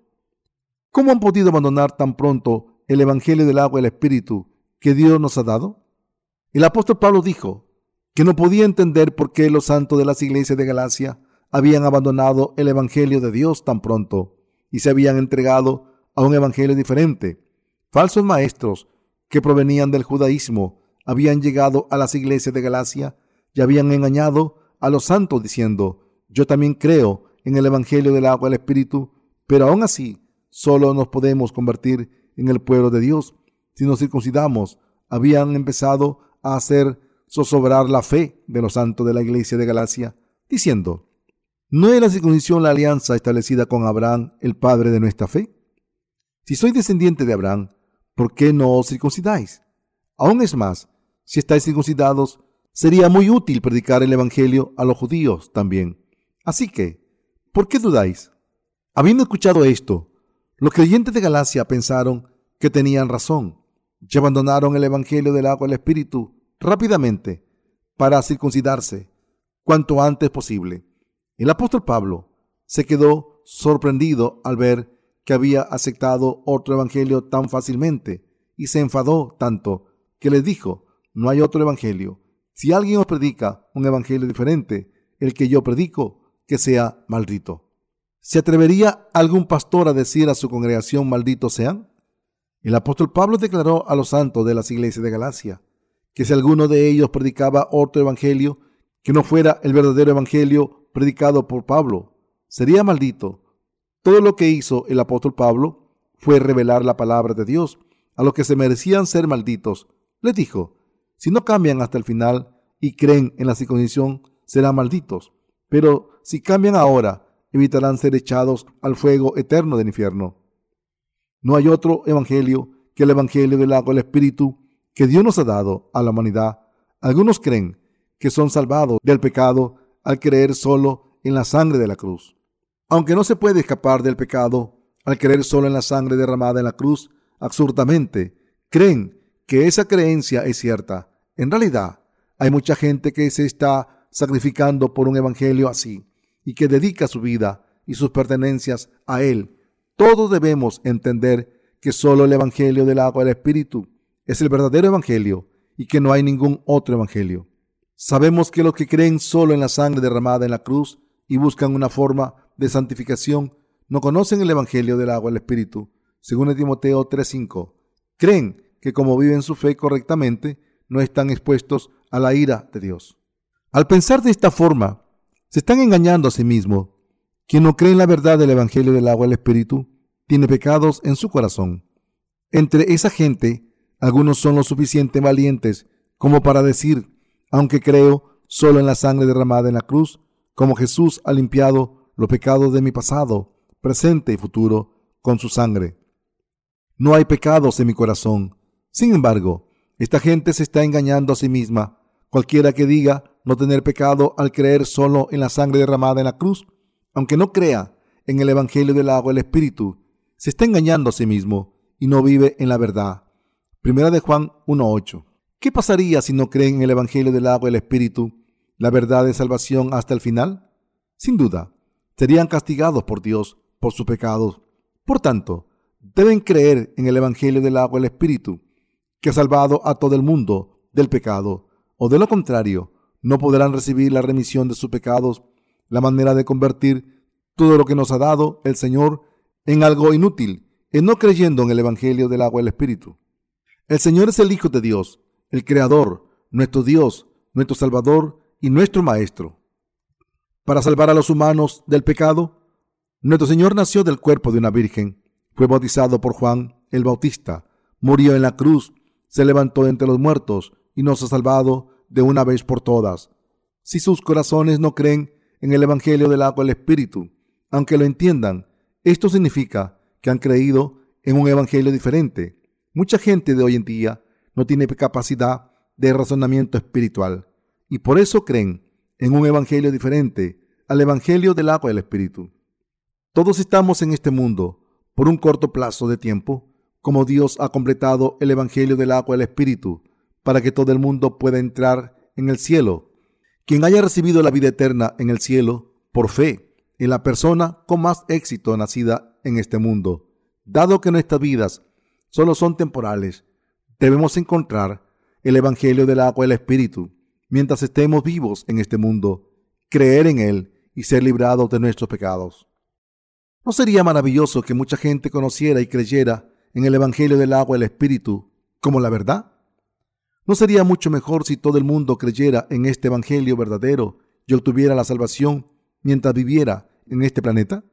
¿Cómo han podido abandonar tan pronto el Evangelio del agua y el Espíritu que Dios nos ha dado? El apóstol Pablo dijo que no podía entender por qué los santos de las iglesias de Galacia habían abandonado el Evangelio de Dios tan pronto y se habían entregado a un Evangelio diferente. Falsos maestros que provenían del judaísmo habían llegado a las iglesias de Galacia y habían engañado a los santos diciendo, yo también creo en el Evangelio del agua y el Espíritu, pero aún así solo nos podemos convertir en el pueblo de Dios si nos circuncidamos. Habían empezado a hacer zozobrar la fe de los santos de la iglesia de Galacia, diciendo, ¿no es la circuncisión la alianza establecida con Abraham, el padre de nuestra fe? Si sois descendiente de Abraham, ¿por qué no os circuncidáis? Aún es más, si estáis circuncidados, sería muy útil predicar el Evangelio a los judíos también. Así que, ¿por qué dudáis? Habiendo escuchado esto, los creyentes de Galacia pensaron que tenían razón y abandonaron el Evangelio del agua y el Espíritu rápidamente para circuncidarse cuanto antes posible. El apóstol Pablo se quedó sorprendido al ver que había aceptado otro evangelio tan fácilmente y se enfadó tanto que les dijo, no hay otro evangelio. Si alguien os predica un evangelio diferente, el que yo predico, que sea maldito. ¿Se atrevería algún pastor a decir a su congregación malditos sean? El apóstol Pablo declaró a los santos de las iglesias de Galacia que si alguno de ellos predicaba otro evangelio que no fuera el verdadero evangelio predicado por Pablo, sería maldito. Todo lo que hizo el apóstol Pablo fue revelar la palabra de Dios a los que se merecían ser malditos les dijo, si no cambian hasta el final y creen en la circuncisión, serán malditos. Pero si cambian ahora, evitarán ser echados al fuego eterno del infierno. No hay otro evangelio que el evangelio del agua del Espíritu que Dios nos ha dado a la humanidad. Algunos creen que son salvados del pecado al creer solo en la sangre de la cruz. Aunque no se puede escapar del pecado al creer solo en la sangre derramada en la cruz, absurdamente creen que esa creencia es cierta. En realidad, hay mucha gente que se está sacrificando por un evangelio así y que dedica su vida y sus pertenencias a él. Todos debemos entender que solo el evangelio del agua del espíritu es el verdadero evangelio y que no hay ningún otro evangelio. Sabemos que los que creen solo en la sangre derramada en la cruz y buscan una forma de santificación no conocen el evangelio del agua del espíritu. Según Timoteo 3:5, creen que como viven su fe correctamente, no están expuestos a la ira de Dios. Al pensar de esta forma, se están engañando a sí mismos. Quien no cree en la verdad del Evangelio del agua y el Espíritu, tiene pecados en su corazón. Entre esa gente, algunos son lo suficiente valientes como para decir, aunque creo solo en la sangre derramada en la cruz, como Jesús ha limpiado los pecados de mi pasado, presente y futuro con su sangre. No hay pecados en mi corazón, sin embargo, esta gente se está engañando a sí misma. Cualquiera que diga no tener pecado al creer solo en la sangre derramada en la cruz, aunque no crea en el Evangelio del agua y el Espíritu, se está engañando a sí mismo y no vive en la verdad. Primera de Juan 1.8. ¿Qué pasaría si no creen en el Evangelio del agua y el Espíritu, la verdad de salvación hasta el final? Sin duda, serían castigados por Dios por sus pecados. Por tanto, deben creer en el Evangelio del agua y el Espíritu, que ha salvado a todo el mundo del pecado, o de lo contrario, no podrán recibir la remisión de sus pecados, la manera de convertir todo lo que nos ha dado el Señor en algo inútil, en no creyendo en el Evangelio del agua y el Espíritu. El Señor es el Hijo de Dios, el Creador, nuestro Dios, nuestro Salvador y nuestro Maestro. Para salvar a los humanos del pecado, nuestro Señor nació del cuerpo de una virgen, fue bautizado por Juan el Bautista, murió en la cruz, se levantó entre los muertos y nos ha salvado de una vez por todas. Si sus corazones no creen en el Evangelio del agua y el Espíritu, aunque lo entiendan, esto significa que han creído en un Evangelio diferente. Mucha gente de hoy en día no tiene capacidad de razonamiento espiritual y por eso creen en un Evangelio diferente al Evangelio del agua y el Espíritu. Todos estamos en este mundo por un corto plazo de tiempo, como Dios ha completado el Evangelio del agua y el Espíritu para que todo el mundo pueda entrar en el cielo. Quien haya recibido la vida eterna en el cielo por fe en la persona con más éxito nacida en este mundo, dado que nuestras vidas solo son temporales, debemos encontrar el Evangelio del agua y el Espíritu mientras estemos vivos en este mundo, creer en Él y ser librados de nuestros pecados. ¿No sería maravilloso que mucha gente conociera y creyera en el Evangelio del agua y el Espíritu como la verdad? ¿No sería mucho mejor si todo el mundo creyera en este Evangelio verdadero y obtuviera la salvación mientras viviera en este planeta?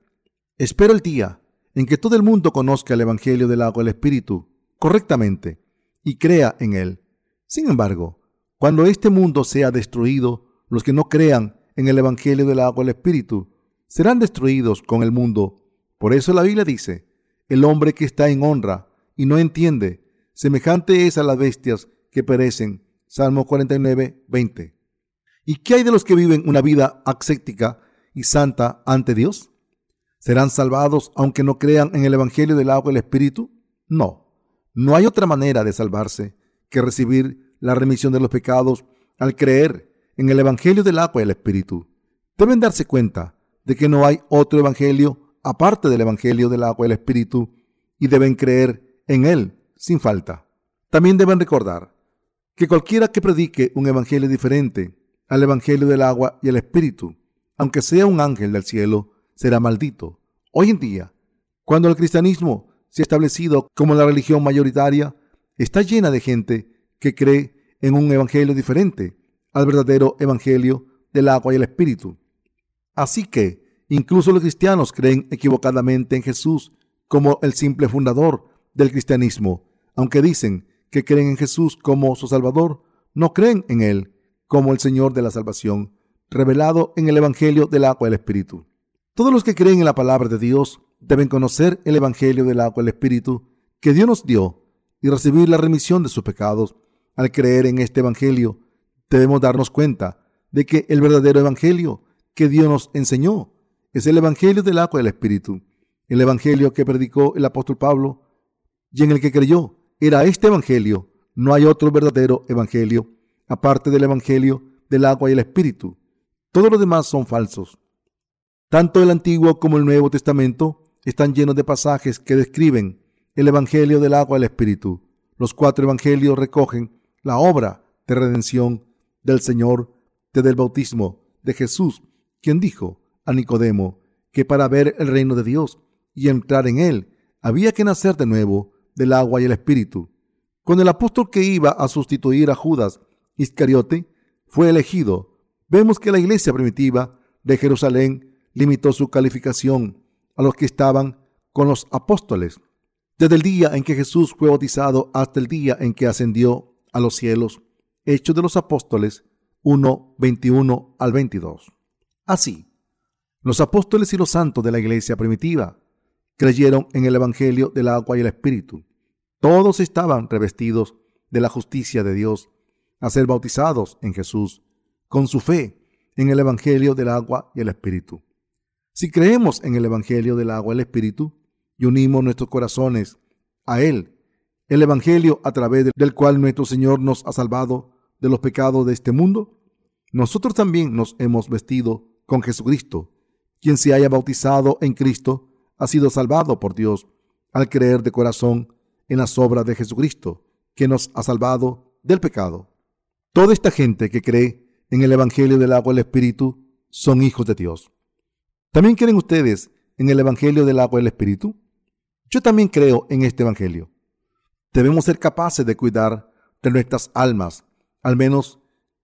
Espero el día en que todo el mundo conozca el Evangelio del agua y el Espíritu correctamente y crea en él. Sin embargo, cuando este mundo sea destruido, los que no crean en el Evangelio del agua y el Espíritu serán destruidos con el mundo. Por eso la Biblia dice, el hombre que está en honra y no entiende, semejante es a las bestias que perecen. Salmo 49, 20. ¿Y qué hay de los que viven una vida ascética y santa ante Dios? ¿Serán salvados aunque no crean en el Evangelio del agua y el Espíritu? No, no hay otra manera de salvarse que recibir la remisión de los pecados al creer en el Evangelio del agua y el Espíritu. Deben darse cuenta de que no hay otro Evangelio aparte del Evangelio del agua y el Espíritu y deben creer en él sin falta. También deben recordar que cualquiera que predique un evangelio diferente al evangelio del agua y el espíritu, aunque sea un ángel del cielo, será maldito. Hoy en día, cuando el cristianismo se ha establecido como la religión mayoritaria, está llena de gente que cree en un evangelio diferente al verdadero evangelio del agua y el espíritu. Así que incluso los cristianos creen equivocadamente en Jesús como el simple fundador del cristianismo, aunque dicen que creen en Jesús como su Salvador no creen en Él como el Señor de la salvación, revelado en el Evangelio del agua y el Espíritu. Todos los que creen en la palabra de Dios deben conocer el Evangelio del agua y el Espíritu que Dios nos dio y recibir la remisión de sus pecados. Al creer en este Evangelio, debemos darnos cuenta de que el verdadero Evangelio que Dios nos enseñó es el Evangelio del agua y el Espíritu, el Evangelio que predicó el apóstol Pablo y en el que creyó era este Evangelio. No hay otro verdadero Evangelio, aparte del Evangelio del agua y el Espíritu. Todos los demás son falsos. Tanto el Antiguo como el Nuevo Testamento están llenos de pasajes que describen el Evangelio del agua y el Espíritu. Los cuatro Evangelios recogen la obra de redención del Señor desde el bautismo de Jesús, quien dijo a Nicodemo que para ver el reino de Dios y entrar en él había que nacer de nuevo del agua y el espíritu. Con el apóstol que iba a sustituir a Judas Iscariote fue elegido, vemos que la iglesia primitiva de Jerusalén limitó su calificación a los que estaban con los apóstoles. Desde el día en que Jesús fue bautizado hasta el día en que ascendió a los cielos. Hechos de los Apóstoles 1, 21 al 22. Así, los apóstoles y los santos de la iglesia primitiva creyeron en el Evangelio del agua y el Espíritu. Todos estaban revestidos de la justicia de Dios a ser bautizados en Jesús con su fe en el Evangelio del agua y el Espíritu. Si creemos en el Evangelio del agua y el Espíritu y unimos nuestros corazones a Él, el Evangelio a través del cual nuestro Señor nos ha salvado de los pecados de este mundo, nosotros también nos hemos vestido con Jesucristo. Quien se haya bautizado en Cristo ha sido salvado por Dios al creer de corazón en las obras de Jesucristo, que nos ha salvado del pecado. Toda esta gente que cree en el Evangelio del agua y el Espíritu son hijos de Dios. ¿También creen ustedes en el Evangelio del agua y el Espíritu? Yo también creo en este Evangelio. Debemos ser capaces de cuidar de nuestras almas. Al menos,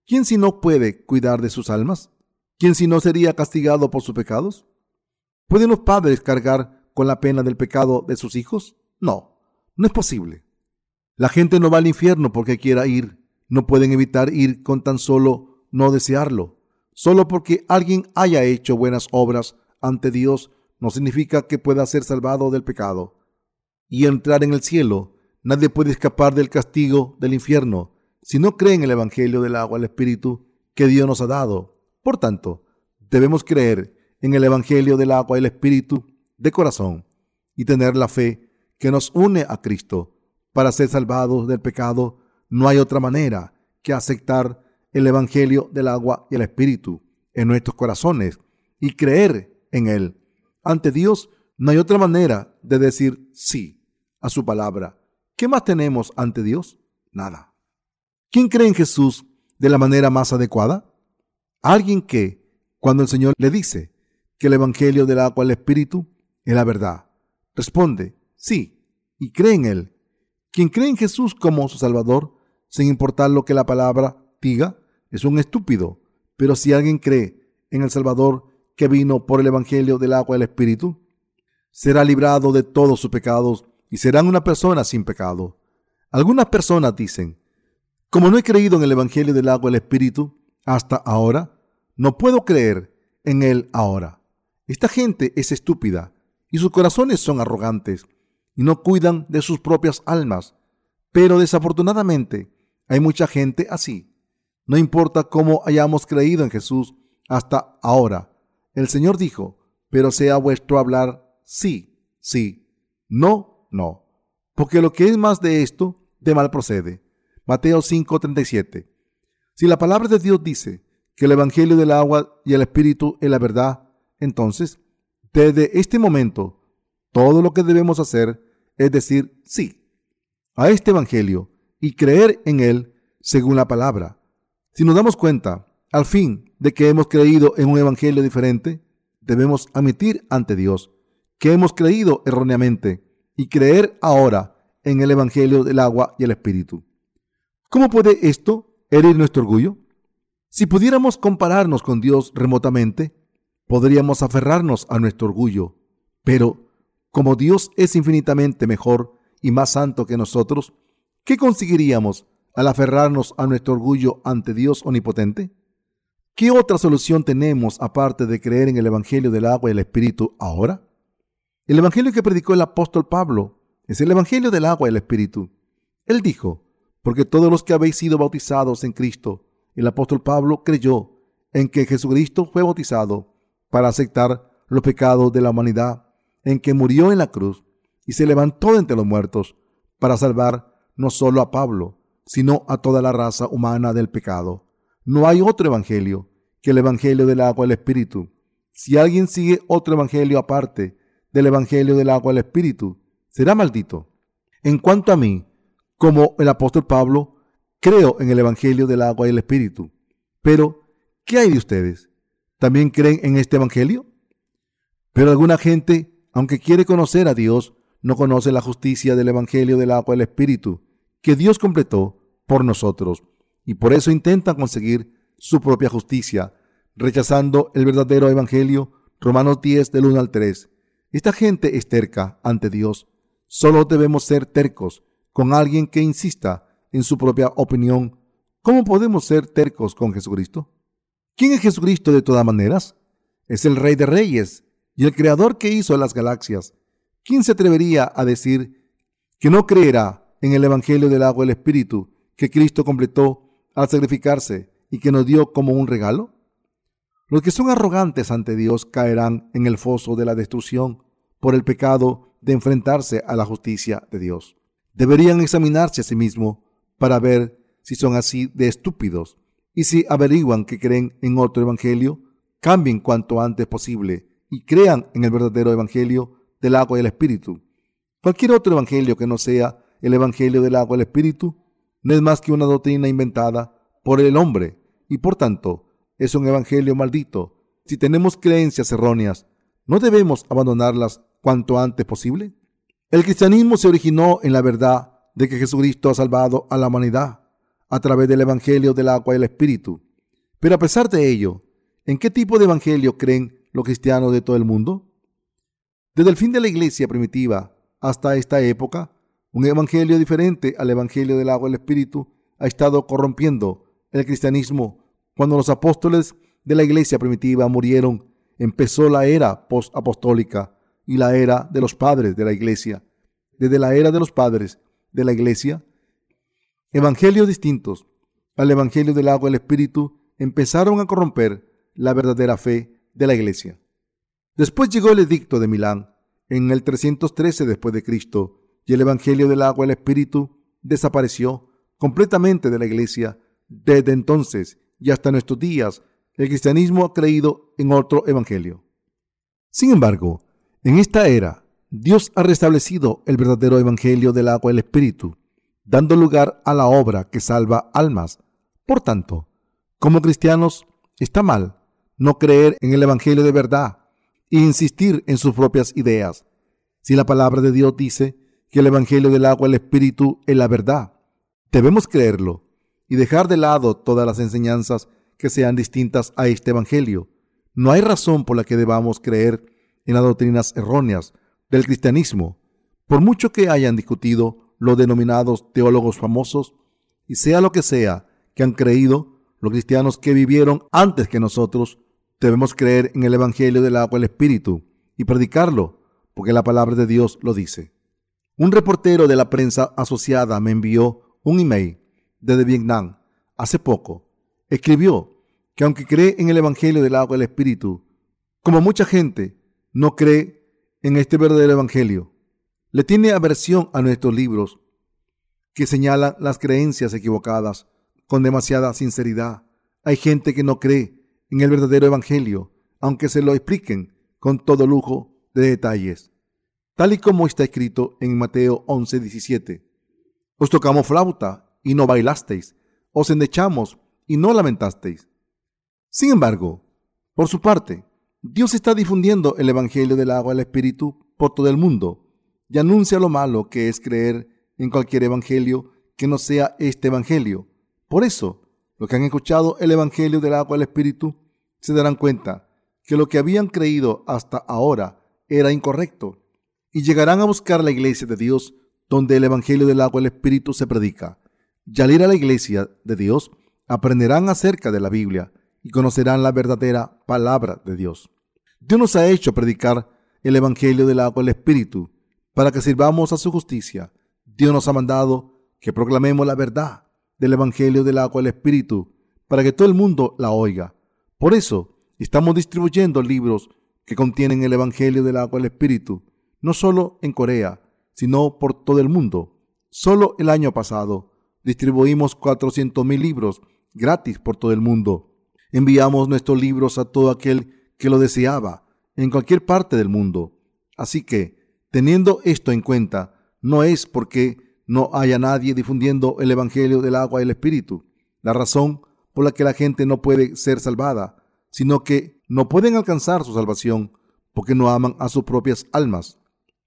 ¿quién si no puede cuidar de sus almas? ¿Quién si no sería castigado por sus pecados? ¿Pueden los padres cargar con la pena del pecado de sus hijos? No, no es posible. La gente no va al infierno porque quiera ir. No pueden evitar ir con tan solo no desearlo. Solo porque alguien haya hecho buenas obras ante Dios no significa que pueda ser salvado del pecado y entrar en el cielo. Nadie puede escapar del castigo del infierno si no cree en el Evangelio del agua al Espíritu que Dios nos ha dado. Por tanto, debemos creer en el Evangelio del agua y el Espíritu de corazón y tener la fe que nos une a Cristo. Para ser salvados del pecado, no hay otra manera que aceptar el Evangelio del agua y el Espíritu en nuestros corazones y creer en Él. Ante Dios no hay otra manera de decir sí a su palabra. ¿Qué más tenemos ante Dios? Nada. ¿Quién cree en Jesús de la manera más adecuada? Alguien que, cuando el Señor le dice que el Evangelio del agua al Espíritu es la verdad, responde sí y cree en Él. Quien cree en Jesús como su Salvador, sin importar lo que la palabra diga, es un estúpido. Pero si alguien cree en el Salvador que vino por el Evangelio del agua el Espíritu, será librado de todos sus pecados y será una persona sin pecado. Algunas personas dicen, como no he creído en el Evangelio del agua y el Espíritu, hasta ahora, no puedo creer en él ahora. Esta gente es estúpida y sus corazones son arrogantes y no cuidan de sus propias almas. Pero desafortunadamente hay mucha gente así. No importa cómo hayamos creído en Jesús hasta ahora. El Señor dijo, pero sea vuestro hablar sí, sí, no, no. Porque lo que es más de esto, de mal procede. Mateo 5:37. Si la palabra de Dios dice que el Evangelio del agua y el Espíritu es la verdad, entonces, desde este momento, todo lo que debemos hacer es decir sí a este Evangelio y creer en él según la palabra. Si nos damos cuenta, al fin, de que hemos creído en un Evangelio diferente, debemos admitir ante Dios que hemos creído erróneamente y creer ahora en el Evangelio del agua y el Espíritu. ¿Cómo puede esto herir nuestro orgullo? Si pudiéramos compararnos con Dios remotamente, podríamos aferrarnos a nuestro orgullo, pero como Dios es infinitamente mejor y más santo que nosotros, ¿qué conseguiríamos al aferrarnos a nuestro orgullo ante Dios omnipotente? ¿Qué otra solución tenemos aparte de creer en el Evangelio del agua y el Espíritu ahora? El Evangelio que predicó el apóstol Pablo es el Evangelio del agua y el Espíritu. Él dijo, porque todos los que habéis sido bautizados en Cristo, el apóstol Pablo creyó en que Jesucristo fue bautizado para aceptar los pecados de la humanidad, en que murió en la cruz y se levantó entre los muertos para salvar no solo a Pablo, sino a toda la raza humana del pecado. No hay otro evangelio que el evangelio del agua y el espíritu. Si alguien sigue otro evangelio aparte del evangelio del agua y el espíritu, será maldito. En cuanto a mí, como el apóstol Pablo, creo en el evangelio del agua y el espíritu. Pero, ¿qué hay de ustedes? ¿También creen en este evangelio? Pero alguna gente, aunque quiere conocer a Dios, no conoce la justicia del evangelio del agua y el espíritu que Dios completó por nosotros y por eso intentan conseguir su propia justicia, rechazando el verdadero evangelio. Romanos 10 del 1 al 3. Esta gente es terca ante Dios. Solo debemos ser tercos con alguien que insista en su propia opinión. ¿Cómo podemos ser tercos con Jesucristo? ¿Quién es Jesucristo de todas maneras? Es el Rey de Reyes y el Creador que hizo las galaxias. ¿Quién se atrevería a decir que no creerá en el Evangelio del agua y el Espíritu que Cristo completó al sacrificarse y que nos dio como un regalo? Los que son arrogantes ante Dios caerán en el foso de la destrucción por el pecado de enfrentarse a la justicia de Dios. Deberían examinarse a sí mismos para ver si son así de estúpidos y si averiguan que creen en otro evangelio, cambien cuanto antes posible y crean en el verdadero evangelio del agua y el espíritu. Cualquier otro evangelio que no sea el Evangelio del agua y el Espíritu no es más que una doctrina inventada por el hombre y por tanto es un evangelio maldito. Si tenemos creencias erróneas, ¿no debemos abandonarlas cuanto antes posible? El cristianismo se originó en la verdad de que Jesucristo ha salvado a la humanidad a través del evangelio del agua y el espíritu. Pero a pesar de ello, ¿en qué tipo de evangelio creen los cristianos de todo el mundo? Desde el fin de la iglesia primitiva hasta esta época, un evangelio diferente al evangelio del agua y el espíritu ha estado corrompiendo el cristianismo. Cuando los apóstoles de la iglesia primitiva murieron, empezó la era post-apostólica y la era de los padres de la iglesia. Desde la era de los padres de la iglesia, evangelios distintos al evangelio del agua y el espíritu empezaron a corromper la verdadera fe de la iglesia. Después llegó el edicto de Milán en el 313 después de Cristo y el evangelio del agua y el espíritu desapareció completamente de la iglesia. Desde entonces y hasta nuestros días, el cristianismo ha creído en otro evangelio. Sin embargo, en esta era, Dios ha restablecido el verdadero evangelio del agua y el espíritu, dando lugar a la obra que salva almas. Por tanto, como cristianos, está mal no creer en el evangelio de verdad e insistir en sus propias ideas. Si la palabra de Dios dice que el evangelio del agua el espíritu es la verdad, debemos creerlo y dejar de lado todas las enseñanzas que sean distintas a este evangelio. No hay razón por la que debamos creer en las doctrinas erróneas del cristianismo, por mucho que hayan discutido los denominados teólogos famosos, y sea lo que sea que han creído los cristianos que vivieron antes que nosotros, debemos creer en el Evangelio del agua y el Espíritu y predicarlo, porque la palabra de Dios lo dice. Un reportero de la prensa asociada me envió un email desde Vietnam hace poco. Escribió que aunque cree en el Evangelio del agua y el Espíritu, como mucha gente, no cree en este verdadero Evangelio. Le tiene aversión a nuestros libros que señalan las creencias equivocadas con demasiada sinceridad. Hay gente que no cree en el verdadero Evangelio, aunque se lo expliquen con todo lujo de detalles. Tal y como está escrito en Mateo 11, 17. Os tocamos flauta y no bailasteis, os endechamos y no lamentasteis. Sin embargo, por su parte, Dios está difundiendo el Evangelio del agua el Espíritu por todo el mundo y anuncia lo malo que es creer en cualquier Evangelio que no sea este Evangelio. Por eso, los que han escuchado el Evangelio del agua y el Espíritu se darán cuenta que lo que habían creído hasta ahora era incorrecto y llegarán a buscar la iglesia de Dios donde el Evangelio del agua y el Espíritu se predica. Y al ir a la iglesia de Dios, aprenderán acerca de la Biblia y conocerán la verdadera palabra de Dios. Dios nos ha hecho predicar el Evangelio del agua y el Espíritu para que sirvamos a su justicia. Dios nos ha mandado que proclamemos la verdad del Evangelio del agua y el Espíritu para que todo el mundo la oiga. Por eso estamos distribuyendo libros que contienen el Evangelio del agua y el Espíritu, no solo en Corea, sino por todo el mundo. Solo el año pasado distribuimos 400 mil libros gratis por todo el mundo. Enviamos nuestros libros a todo aquel que lo deseaba en cualquier parte del mundo. Así que, teniendo esto en cuenta, no es porque no haya nadie difundiendo el Evangelio del agua y el Espíritu, la razón por la que la gente no puede ser salvada, sino que no pueden alcanzar su salvación porque no aman a sus propias almas.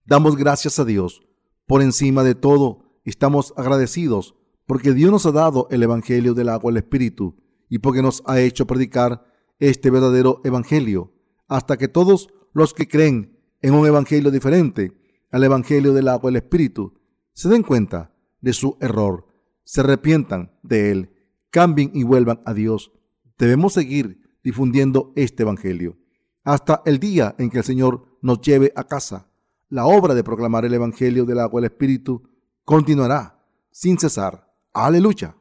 Damos gracias a Dios. Por encima de todo, estamos agradecidos porque Dios nos ha dado el Evangelio del agua y el Espíritu y porque nos ha hecho predicar este verdadero evangelio, hasta que todos los que creen en un evangelio diferente al evangelio del agua y el espíritu se den cuenta de su error, se arrepientan de él, cambien y vuelvan a Dios. Debemos seguir difundiendo este evangelio hasta el día en que el Señor nos lleve a casa. La obra de proclamar el evangelio del agua y el espíritu continuará sin cesar. Aleluya.